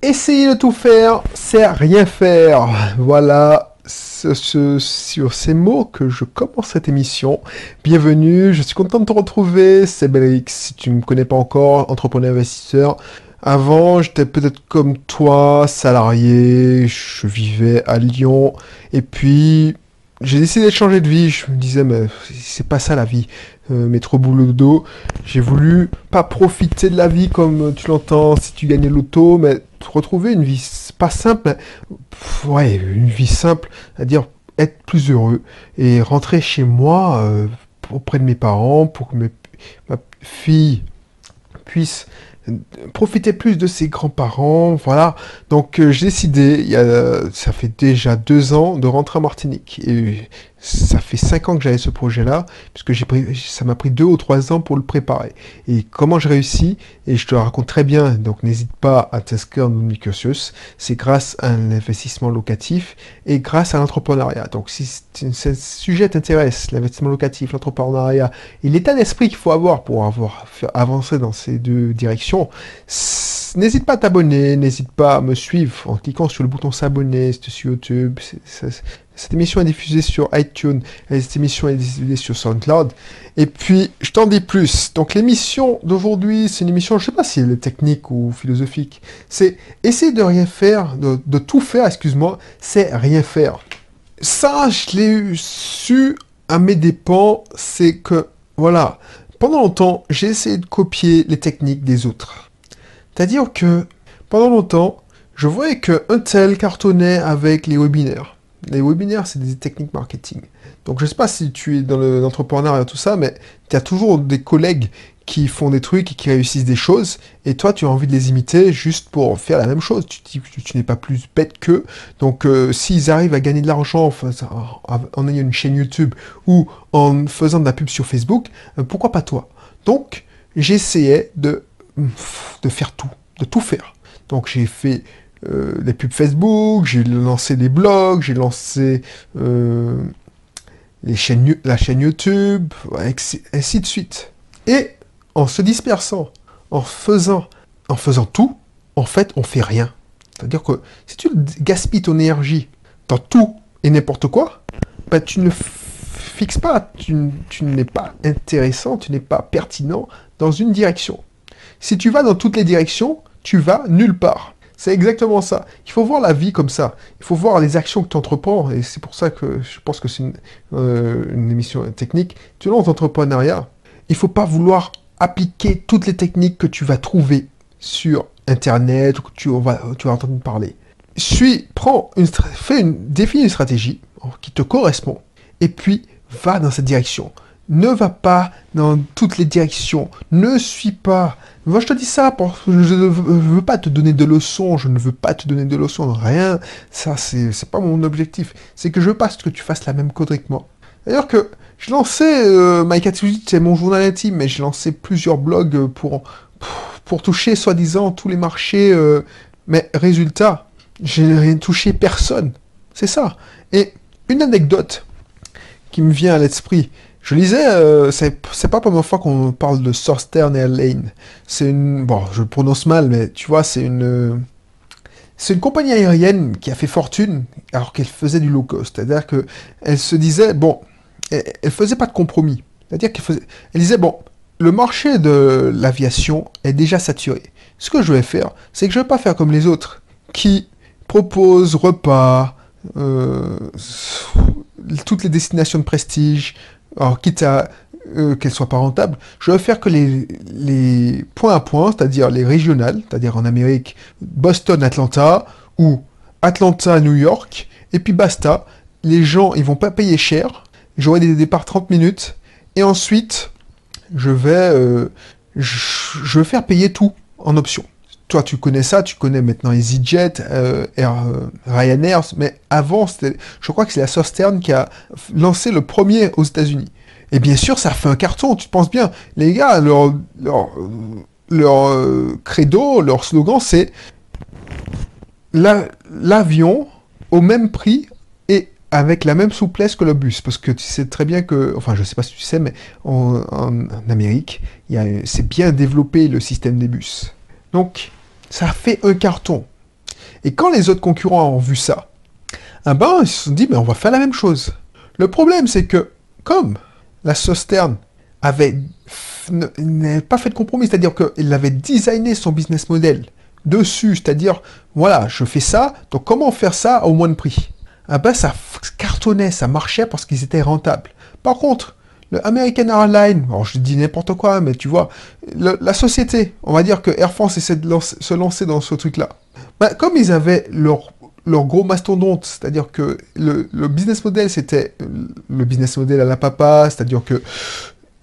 Essayer de tout faire, c'est rien faire. Voilà, ce, sur ces mots que je commence cette émission. Bienvenue, je suis content de te retrouver, c'est Belrix. Si tu ne me connais pas encore, entrepreneur investisseur. Avant, j'étais peut-être comme toi, salarié, je vivais à Lyon, et puis j'ai décidé de changer de vie. Je me disais, mais c'est pas ça la vie. Euh, trop boulot dos. J'ai voulu pas profiter de la vie comme tu l'entends si tu gagnais l'auto, mais retrouver une vie pas simple, ouais, une vie simple, c'est-à-dire être plus heureux et rentrer chez moi euh, auprès de mes parents pour que mes, ma fille puisse profiter plus de ses grands-parents, voilà. Donc euh, j'ai décidé, il y a, ça fait déjà deux ans, de rentrer en Martinique. Et ça fait cinq ans que j'avais ce projet-là, puisque j'ai ça m'a pris deux ou trois ans pour le préparer. Et comment je réussis, et je te le raconte très bien, donc n'hésite pas à t'inscrire dans Microsus, c'est grâce à un investissement locatif et grâce à l'entrepreneuriat. Donc si ce sujet t'intéresse, l'investissement locatif, l'entrepreneuriat et l'état d'esprit qu'il faut avoir pour avoir avancer dans ces deux directions, n'hésite pas à t'abonner, n'hésite pas à me suivre en cliquant sur le bouton s'abonner, sur YouTube, cette émission est diffusée sur iTunes, et cette émission est diffusée sur SoundCloud. Et puis, je t'en dis plus. Donc, l'émission d'aujourd'hui, c'est une émission, je sais pas si elle est technique ou philosophique. C'est essayer de rien faire, de, tout faire, excuse-moi, c'est rien faire. Ça, je l'ai su à mes dépens, c'est que, voilà, pendant longtemps, j'ai essayé de copier les techniques des autres. C'est-à-dire que, pendant longtemps, je voyais qu'un tel cartonnait avec les webinaires. Les webinaires, c'est des techniques marketing. Donc je sais pas si tu es dans l'entrepreneuriat et tout ça, mais tu as toujours des collègues qui font des trucs et qui réussissent des choses, et toi tu as envie de les imiter juste pour faire la même chose. Tu tu, tu n'es pas plus bête qu'eux. Donc euh, s'ils arrivent à gagner de l'argent en, ayant une chaîne YouTube ou en faisant de la pub sur Facebook, euh, pourquoi pas toi? Donc j'essayais de, de faire tout, de tout faire. Donc j'ai fait euh, les pubs Facebook, j'ai lancé des blogs, j'ai lancé euh, la chaîne YouTube, ainsi de suite. Et en se dispersant, en faisant, en faisant tout, en fait, on fait rien. C'est-à-dire que si tu gaspilles ton énergie dans tout et n'importe quoi, bah, tu ne fixes pas, tu, tu n'es pas intéressant, tu n'es pas pertinent dans une direction. Si tu vas dans toutes les directions, tu vas nulle part. C'est exactement ça. Il faut voir la vie comme ça. Il faut voir les actions que tu entreprends. Et c'est pour ça que je pense que c'est une, euh, émission technique. Tu lances l'entrepreneuriat. Il ne faut pas vouloir appliquer toutes les techniques que tu vas trouver sur Internet ou que tu vas, tu vas entendre parler. Suis, prends une, fais une, définis une stratégie qui te correspond et puis va dans cette direction ne va pas dans toutes les directions, ne suis pas. Moi, je te dis ça parce que je ne veux pas te donner de leçons, je ne veux pas te donner de leçons, rien. Ça, c'est, c'est pas mon objectif. C'est que je veux pas que tu fasses la même connerie que moi. D'ailleurs que j'ai lancé euh, c'est mon journal intime, mais j'ai lancé plusieurs blogs pour, pour, toucher soi-disant tous les marchés. Euh, mais résultat, j'ai rien touché personne. C'est ça. Et une anecdote qui me vient à l'esprit, je lisais, euh, c'est pas la première fois qu'on parle de Southern Airlines. C'est une, bon, je le prononce mal, mais tu vois, c'est une, c'est une compagnie aérienne qui a fait fortune alors qu'elle faisait du low cost. C'est-à-dire que elle se disait, bon, elle, elle faisait pas de compromis. C'est-à-dire qu'elle faisait, elle disait, bon, le marché de l'aviation est déjà saturé. Ce que je vais faire, c'est que je vais pas faire comme les autres qui proposent repas, euh, toutes les destinations de prestige, alors quitte à euh, qu'elles soient pas rentables, je vais faire que les, les points à points, c'est-à-dire les régionales, c'est-à-dire en Amérique, Boston, Atlanta, ou Atlanta, New York, et puis basta. Les gens, ils vont pas payer cher. J'aurai des départs 30 minutes. Et ensuite, je vais, euh, je vais faire payer tout en option toi, tu connais ça, tu connais maintenant EasyJet, euh, euh, Ryanair, mais avant, je crois que c'est la Southern qui a lancé le premier aux États-Unis. Et bien sûr, ça fait un carton, tu penses bien. Les gars, leur, leur, leur euh, credo, leur slogan, c'est l'avion au même prix et avec la même souplesse que le bus. Parce que tu sais très bien que, enfin, je sais pas si tu sais, mais en, en Amérique, c'est bien développé le système des bus. Donc, ça fait un carton. Et quand les autres concurrents ont vu ça, ah ben, ils se sont dit, mais on va faire la même chose. Le problème, c'est que, comme la Sosterne avait n'avait pas fait de compromis, c'est-à-dire qu'il avait designé son business model dessus, c'est-à-dire, voilà, je fais ça, donc comment faire ça au moins de prix? Ah ben, ça cartonnait, ça marchait parce qu'ils étaient rentables. Par contre, le American Airlines, alors je dis n'importe quoi, mais tu vois, la société, on va dire que Air France essaie de se lancer dans ce truc-là. Ben, comme ils avaient leur leur gros mastodonte, c'est-à-dire que le, business model, c'était le business model à la papa, c'est-à-dire que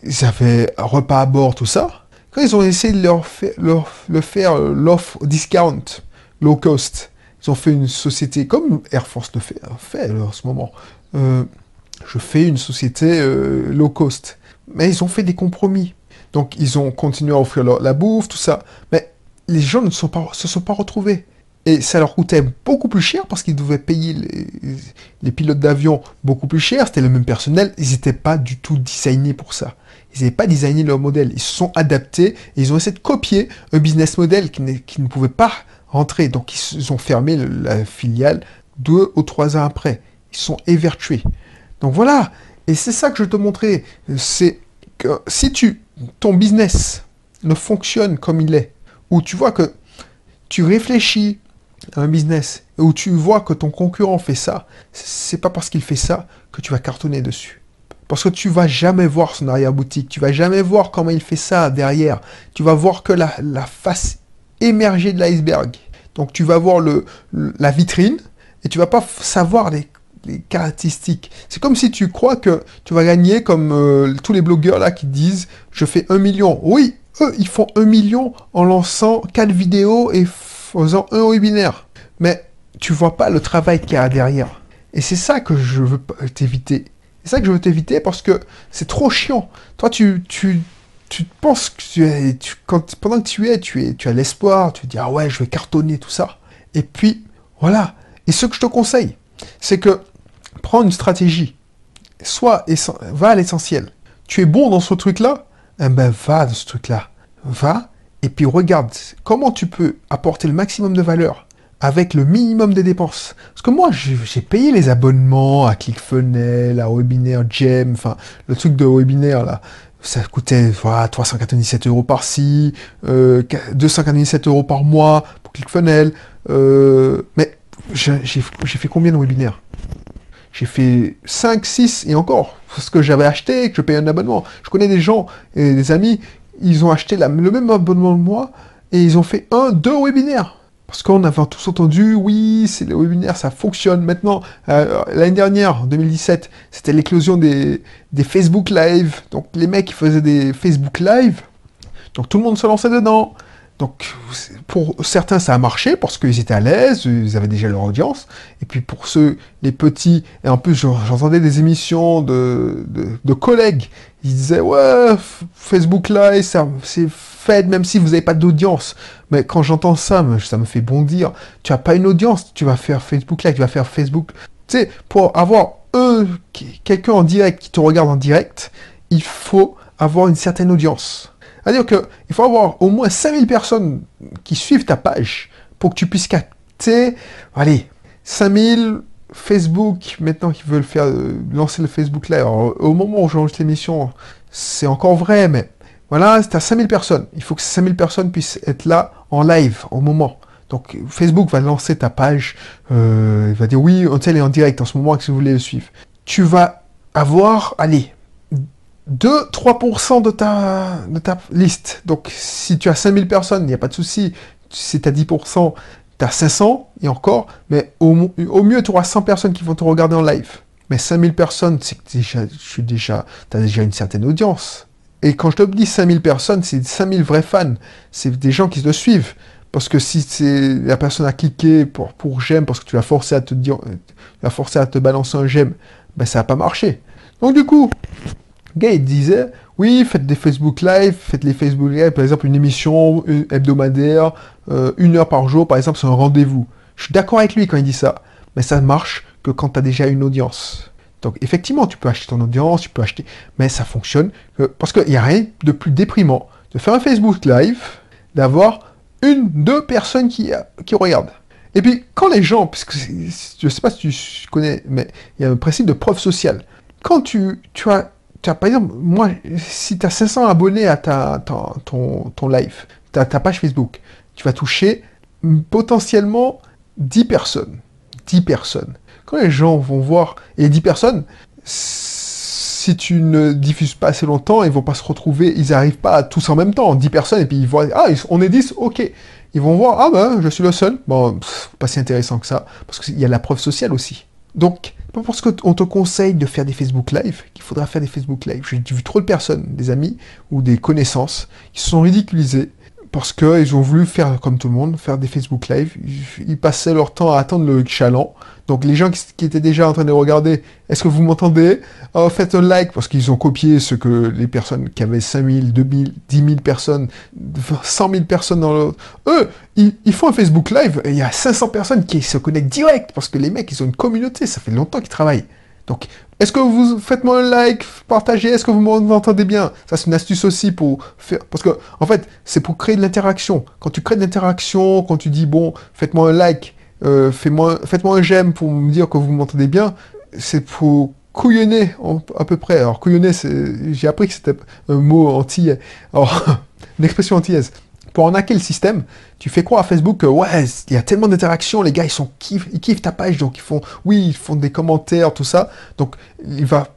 ils avaient un repas à bord, tout ça. Quand ils ont essayé de leur, faire euh, l'offre discount, low cost, ils ont fait une société comme Air Force le fait, fait en ce moment. Euh, je fais une société euh, low cost. Mais ils ont fait des compromis. Donc ils ont continué à offrir la bouffe, tout ça. Mais les gens ne se sont pas retrouvés. Et ça leur coûtait beaucoup plus cher parce qu'ils devaient payer les, pilotes d'avion beaucoup plus cher. C'était le même personnel. Ils n'étaient pas du tout designés pour ça. Ils n'avaient pas designé leur modèle. Ils se sont adaptés et ils ont essayé de copier un business model qui, ne pouvait pas rentrer. Donc ils ont fermé la filiale deux ou trois ans après. Ils sont évertués. Donc voilà. Et c'est ça que je te montrer. C'est que si tu, ton business ne fonctionne comme il est, ou tu vois que tu réfléchis un business où tu vois que ton concurrent fait ça, c'est pas parce qu'il fait ça que tu vas cartonner dessus. Parce que tu vas jamais voir son arrière-boutique, tu vas jamais voir comment il fait ça derrière. Tu vas voir que la, face émergée de l'iceberg. Donc tu vas voir la vitrine et tu vas pas savoir les, caractéristiques. C'est comme si tu crois que tu vas gagner comme euh, tous les blogueurs là qui disent je fais un million. Oui, eux ils font un million en lançant quatre vidéos et faisant un webinaire. Mais tu vois pas le travail qu'il y a derrière. Et c'est ça que je veux t'éviter. C'est ça que je veux t'éviter parce que c'est trop chiant. Toi, tu, penses que tu es, quand, pendant que tu es, tu es, tu as l'espoir, tu dis ah ouais, je vais cartonner tout ça. Et puis voilà. Et ce que je te conseille, c'est que prends une stratégie. Soit va à l'essentiel. Tu es bon dans ce truc-là, eh ben va dans ce truc-là. Va et puis regarde comment tu peux apporter le maximum de valeur avec le minimum de dépenses. Parce que moi, j'ai payé les abonnements à ClickFunnels, à Webinaire Gem, enfin, le truc de Webinaire, là, ça coûtait voilà, 397 euros par-ci, euh, 297 euros par mois pour ClickFunnels. Euh, mais j'ai fait combien de webinaires? J'ai fait 5, 6 et encore, parce que j'avais acheté, que je payais un abonnement. Je connais des gens et des amis ils ont acheté le même abonnement que moi et ils ont fait un, deux webinaires. Parce qu'on avait tous entendu, oui, c'est les webinaires, ça fonctionne. Maintenant, euh, l'année dernière, en 2017, c'était l'éclosion des, des, Facebook Live. Donc les mecs, qui faisaient des Facebook Live. Donc tout le monde se lançait dedans. Donc, pour certains, ça a marché parce qu'ils étaient à l'aise, ils avaient déjà leur audience. Et puis pour ceux, les petits, et en plus, j'entendais des émissions de, de, collègues, ils disaient Ouais, Facebook Live, c'est fait même si vous n'avez pas d'audience. Mais quand j'entends ça, ça me fait bondir. Tu n'as pas une audience, tu vas faire Facebook Live, tu vas faire Facebook. Tu sais, pour avoir eux, quelqu'un en direct qui te regarde en direct, il faut avoir une certaine audience. C'est-à-dire qu'il faut avoir au moins 5000 personnes qui suivent ta page pour que tu puisses capter, allez, 5000 Facebook, maintenant qu'ils veulent faire euh, lancer le Facebook Live. au moment où j'enregistre l'émission, c'est encore vrai, mais voilà, c'est à 5000 personnes. Il faut que ces 5000 personnes puissent être là en live au moment. Donc Facebook va lancer ta page, euh, il va dire oui, on est en direct en ce moment, si vous voulez le suivre. Tu vas avoir, allez, 2-3% de ta, de ta liste. Donc, si tu as 5000 personnes, il n'y a pas de souci. Si tu as 10%, tu as 500, et encore, mais au, mieux, tu auras 100 personnes qui vont te regarder en live. Mais 5000 personnes, c'est que déjà, suis déjà, tu as déjà une certaine audience. Et quand je te dis 5000 personnes, c'est 5000 vrais fans. C'est des gens qui te suivent. Parce que si c'est la personne a cliqué pour, pour j'aime, parce que tu l'as forcé à te dire, tu forcé à te balancer un j'aime, ben ça n'a pas marché. Donc du coup, gars, disait, oui, faites des Facebook Live, faites les Facebook Live, par exemple une émission hebdomadaire, euh, une heure par jour, par exemple, c'est un rendez-vous. Je suis d'accord avec lui quand il dit ça, mais ça marche que quand tu as déjà une audience. Donc effectivement, tu peux acheter ton audience, tu peux acheter, mais ça fonctionne parce qu'il n'y a rien de plus déprimant de faire un Facebook Live, d'avoir une, deux personnes qui, qui regardent. Et puis, quand les gens, parce que je sais pas si tu connais, mais il y a un principe de preuve sociale. Quand tu, tu as, par exemple, moi, si tu as 500 abonnés à ta, ton, ton live, ta, ta page Facebook, tu vas toucher potentiellement 10 personnes. 10 personnes. Quand les gens vont voir, et 10 personnes, si tu ne diffuses pas assez longtemps, ils vont pas se retrouver, ils n'arrivent pas tous en même temps, 10 personnes, et puis ils voient, ah, on est 10, ok. Ils vont voir, ah ben, je suis le seul. Bon, pas si intéressant que ça, parce qu'il y a la preuve sociale aussi. Donc, pas parce qu'on te conseille de faire des Facebook Live qu'il faudra faire des Facebook Live. J'ai vu trop de personnes, des amis ou des connaissances, qui se sont ridiculisés parce qu'ils ont voulu faire comme tout le monde, faire des Facebook Live. Ils passaient leur temps à attendre le chaland. Donc les gens qui, étaient déjà en train de regarder, est-ce que vous m'entendez? Oh, Faites un like, parce qu'ils ont copié ce que les personnes qui avaient 5000, 2000, 10 000 personnes, 100 000 personnes dans le... Eux, ils, ils, font un Facebook Live, et il y a 500 personnes qui se connectent direct, parce que les mecs, ils ont une communauté, ça fait longtemps qu'ils travaillent. Donc, est-ce que vous faites-moi un like, partagez, est-ce que vous m'entendez bien? Ça, c'est une astuce aussi pour faire... Parce que, en fait, c'est pour créer de l'interaction. Quand tu crées de l'interaction, quand tu dis, bon, faites-moi un like, euh, faites-moi un j'aime pour me dire que vous m'entendez bien, c'est pour couillonner à peu près. Alors, couillonner, j'ai appris que c'était un mot anti... Alors, une expression antillaise pour en hacker le système, tu fais croire à Facebook que ouais, il y a tellement d'interactions, les gars ils sont ils kiffent ta page, donc ils font oui, ils font des commentaires, tout ça. Donc il va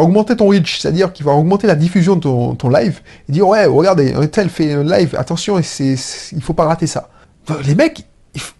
augmenter ton reach, c'est-à-dire qu'il va augmenter la diffusion de ton, live et dire ouais, regardez, un tel fait un live, attention, il faut pas rater ça. Les mecs,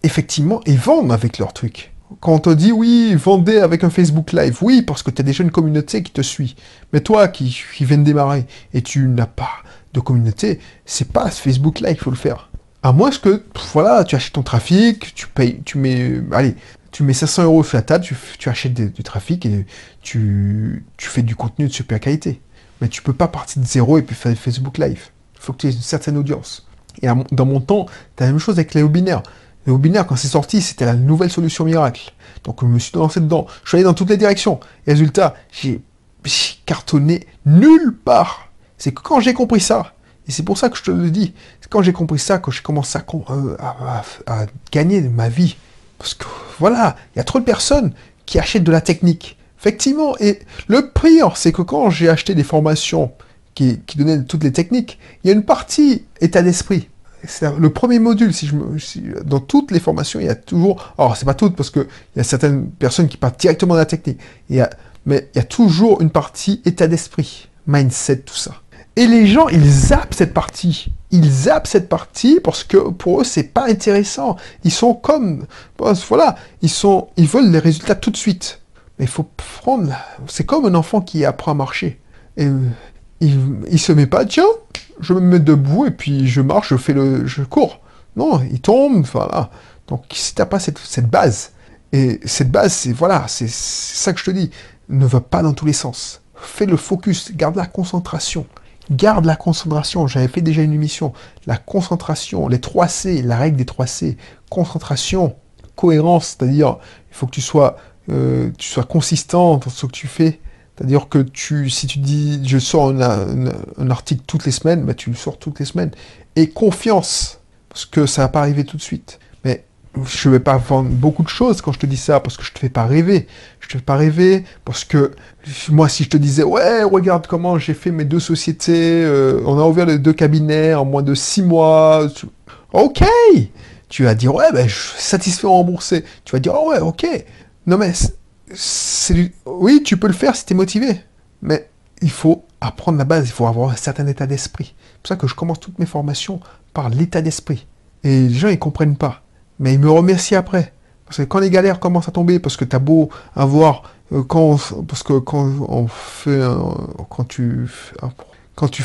effectivement, ils vendent avec leur truc. Quand on te dit oui, vendez avec un Facebook Live, oui, parce que tu as déjà une communauté qui te suit. Mais toi qui, qui viens de démarrer et tu n'as pas de communauté, c'est pas Facebook Live qu'il faut le faire. À moins que, voilà, tu achètes ton trafic, tu payes, tu mets, allez, tu mets 500 euros sur la table, tu, achètes du trafic et tu, tu fais du contenu de super qualité. Mais tu peux pas partir de zéro et puis faire Facebook Live. Il faut que tu aies une certaine audience. Et dans mon temps, tu as la même chose avec les webinaires. Les webinaires, quand c'est sorti, c'était la nouvelle solution miracle. Donc je me suis lancé dedans. Je suis allé dans toutes les directions. Résultat, j'ai cartonné nulle part c'est que quand j'ai compris ça, et c'est pour ça que je te le dis, c'est quand j'ai compris ça que je commence euh, à, gagner ma vie. Parce que voilà, il y a trop de personnes qui achètent de la technique. Effectivement, et le pire, c'est que quand j'ai acheté des formations qui, donnaient toutes les techniques, il y a une partie état d'esprit. Le premier module, si je me, dans toutes les formations, il y a toujours, alors c'est pas toutes parce que il y a certaines personnes qui partent directement de la technique, mais il y a toujours une partie état d'esprit, mindset, tout ça. Et les gens, ils zappent cette partie. Ils zappent cette partie parce que pour eux, c'est pas intéressant. Ils sont comme, voilà, ils sont, ils veulent les résultats tout de suite. Mais il faut prendre, c'est comme un enfant qui apprend à marcher. Et il, il se met pas, tiens, je me mets debout et puis je marche, je fais le, je cours. Non, il tombe, voilà. Donc si t'as pas cette, cette base, et cette base, c'est voilà, c'est ça que je te dis, ne va pas dans tous les sens. Fais le focus, garde la concentration. Garde la concentration, j'avais fait déjà une émission. La concentration, les 3 C, la règle des 3 C. Concentration, cohérence, c'est-à-dire il faut que tu sois, euh, tu sois consistant dans ce que tu fais. C'est-à-dire que tu, si tu dis je sors un, article toutes les semaines, bah, tu le sors toutes les semaines. Et confiance, parce que ça va pas arriver tout de suite je vais pas vendre beaucoup de choses quand je te dis ça, parce que je te fais pas rêver. Je te fais pas rêver, parce que moi, si je te disais, ouais, regarde comment j'ai fait mes deux sociétés, euh, on a ouvert les deux cabinets en moins de six mois. Ok Tu vas dire, ouais, ben, je suis satisfait remboursé. Tu vas dire, oh ouais, ok. Non mais, c'est oui, tu peux le faire si tu es motivé. Mais il faut apprendre la base, il faut avoir un certain état d'esprit. C'est pour ça que je commence toutes mes formations par l'état d'esprit. Et les gens, ils comprennent pas. Mais il me remercie après. Parce que quand les galères commencent à tomber, parce que t'as beau avoir, euh, quand, parce que quand on fait, quand tu, quand tu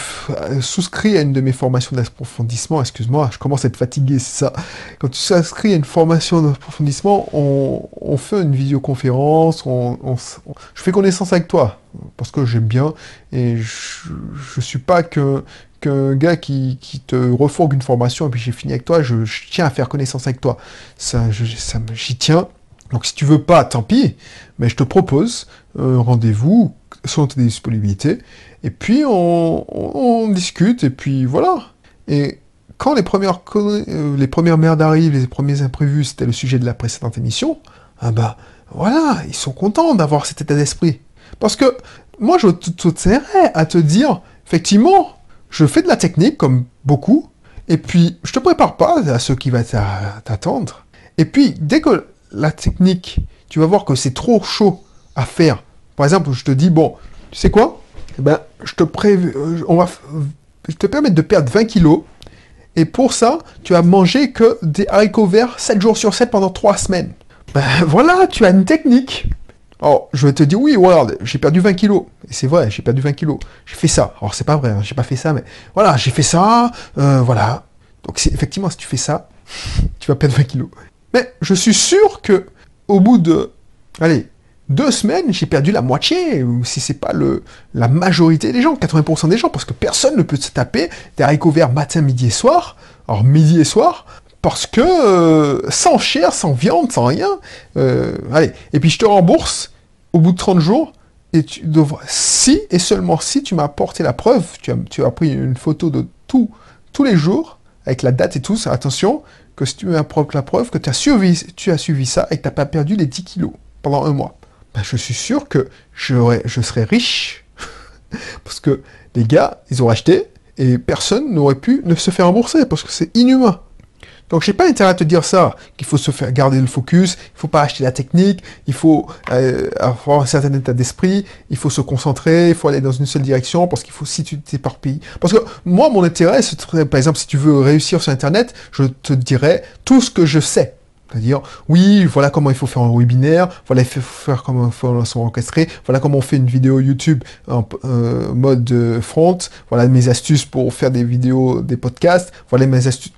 souscris à une de mes formations d'approfondissement, excuse-moi, je commence à être fatigué, c'est ça. Quand tu souscris à une formation d'approfondissement, on, on, fait une vidéoconférence, on, on, je fais connaissance avec toi, parce que j'aime bien, et je, je suis pas que, qu'un gars qui, qui, te refourgue une formation et puis j'ai fini avec toi, je, tiens à faire connaissance avec toi. Ça, j'y tiens. Donc si tu veux pas, tant pis, mais je te propose un rendez-vous selon tes disponibilités, et puis on, discute, et puis voilà. Et quand les premières, euh, les premières merdes arrivent, les premiers imprévus, c'était le sujet de la précédente émission, ah bah voilà, ils sont contents d'avoir cet état d'esprit. Parce que moi, je t'aimerais à te dire, effectivement, je fais de la technique comme beaucoup, et puis je te prépare pas à ce qui va t'attendre. Et puis, dès que la technique, tu vas voir que c'est trop chaud à faire. Par exemple, je te dis, bon, tu sais quoi? Eh ben, je te euh, on va te permettre de perdre 20 kilos. Et pour ça, tu vas manger que des haricots verts 7 jours sur 7 pendant 3 semaines. Ben voilà, tu as une technique. Alors, je vais te dire, oui, regarde, j'ai perdu 20 kilos. Et c'est vrai, j'ai perdu 20 kilos. J'ai fait ça. Alors, c'est pas vrai, hein, j'ai pas fait ça, mais voilà, j'ai fait ça, euh, voilà. Donc, effectivement, si tu fais ça, tu vas perdre 20 kilos. Mais je suis sûr que, au bout de, allez, deux semaines, j'ai perdu la moitié, ou si c'est pas la majorité des gens, 80% des gens, parce que personne ne peut se taper des haricots matin, midi et soir, alors midi et soir, parce que euh, sans chair, sans viande, sans rien, euh, allez, et puis je te rembourse au bout de 30 jours, et tu devras, si et seulement si tu m'as apporté la preuve, tu as, pris une photo de tout, tous les jours, avec la date et tout, attention, que si tu m'as apporté la preuve que tu as, suivi, tu as suivi ça et que tu n'as pas perdu les 10 kilos pendant un mois. Ben, je suis sûr que je serais riche. parce que les gars, ils ont acheté et personne n'aurait pu ne se faire rembourser parce que c'est inhumain. Donc j'ai pas intérêt à te dire ça, qu'il faut se faire garder le focus, il faut pas acheter la technique, il faut euh, avoir un certain état d'esprit, il faut se concentrer, il faut aller dans une seule direction, parce qu'il faut si tu t'éparpilles. Parce que moi, mon intérêt, c'est par exemple, si tu veux réussir sur Internet, je te dirais tout ce que je sais. C'est-à-dire, oui, voilà comment il faut faire un webinaire, voilà il faut faire comment il faut voilà comment on fait une vidéo YouTube en euh, mode front, voilà mes astuces pour faire des vidéos, des podcasts, voilà mes astuces,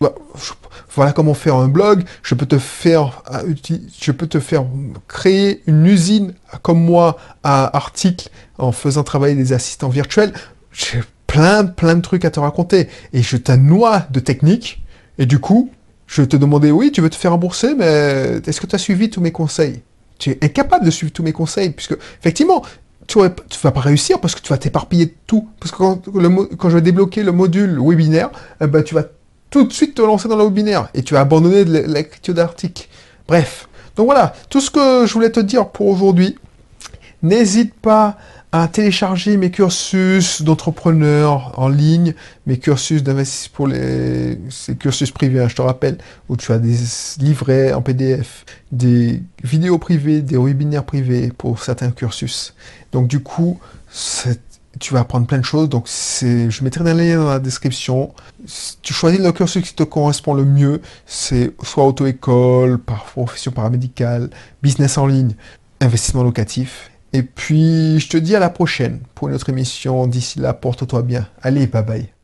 voilà comment faire un blog, je peux te faire, euh, je peux te faire créer une usine comme moi à articles en faisant travailler des assistants virtuels. J'ai plein, plein de trucs à te raconter et je t'annoie de techniques et du coup, je te demandais, oui, tu veux te faire rembourser, mais est-ce que tu as suivi tous mes conseils? Tu es incapable de suivre tous mes conseils, puisque, effectivement, tu ne vas pas réussir parce que tu vas t'éparpiller de tout. Parce que quand, je vais débloquer le module webinaire, eh ben, tu vas tout de suite te lancer dans le webinaire et tu vas abandonner l'écriture d'articles. Bref. Donc voilà, tout ce que je voulais te dire pour aujourd'hui. N'hésite pas à télécharger mes cursus d'entrepreneur en ligne, mes cursus d'investissement pour les cursus privés, hein, je te rappelle, où tu as des livrets en PDF, des vidéos privées, des webinaires privés pour certains cursus. Donc du coup, tu vas apprendre plein de choses. Donc je mettrai un lien dans la description. Tu choisis le cursus qui te correspond le mieux. C'est soit auto-école, par profession paramédicale, business en ligne, investissement locatif. Et puis, je te dis à la prochaine pour une autre émission. D'ici là, porte-toi bien. Allez, bye bye.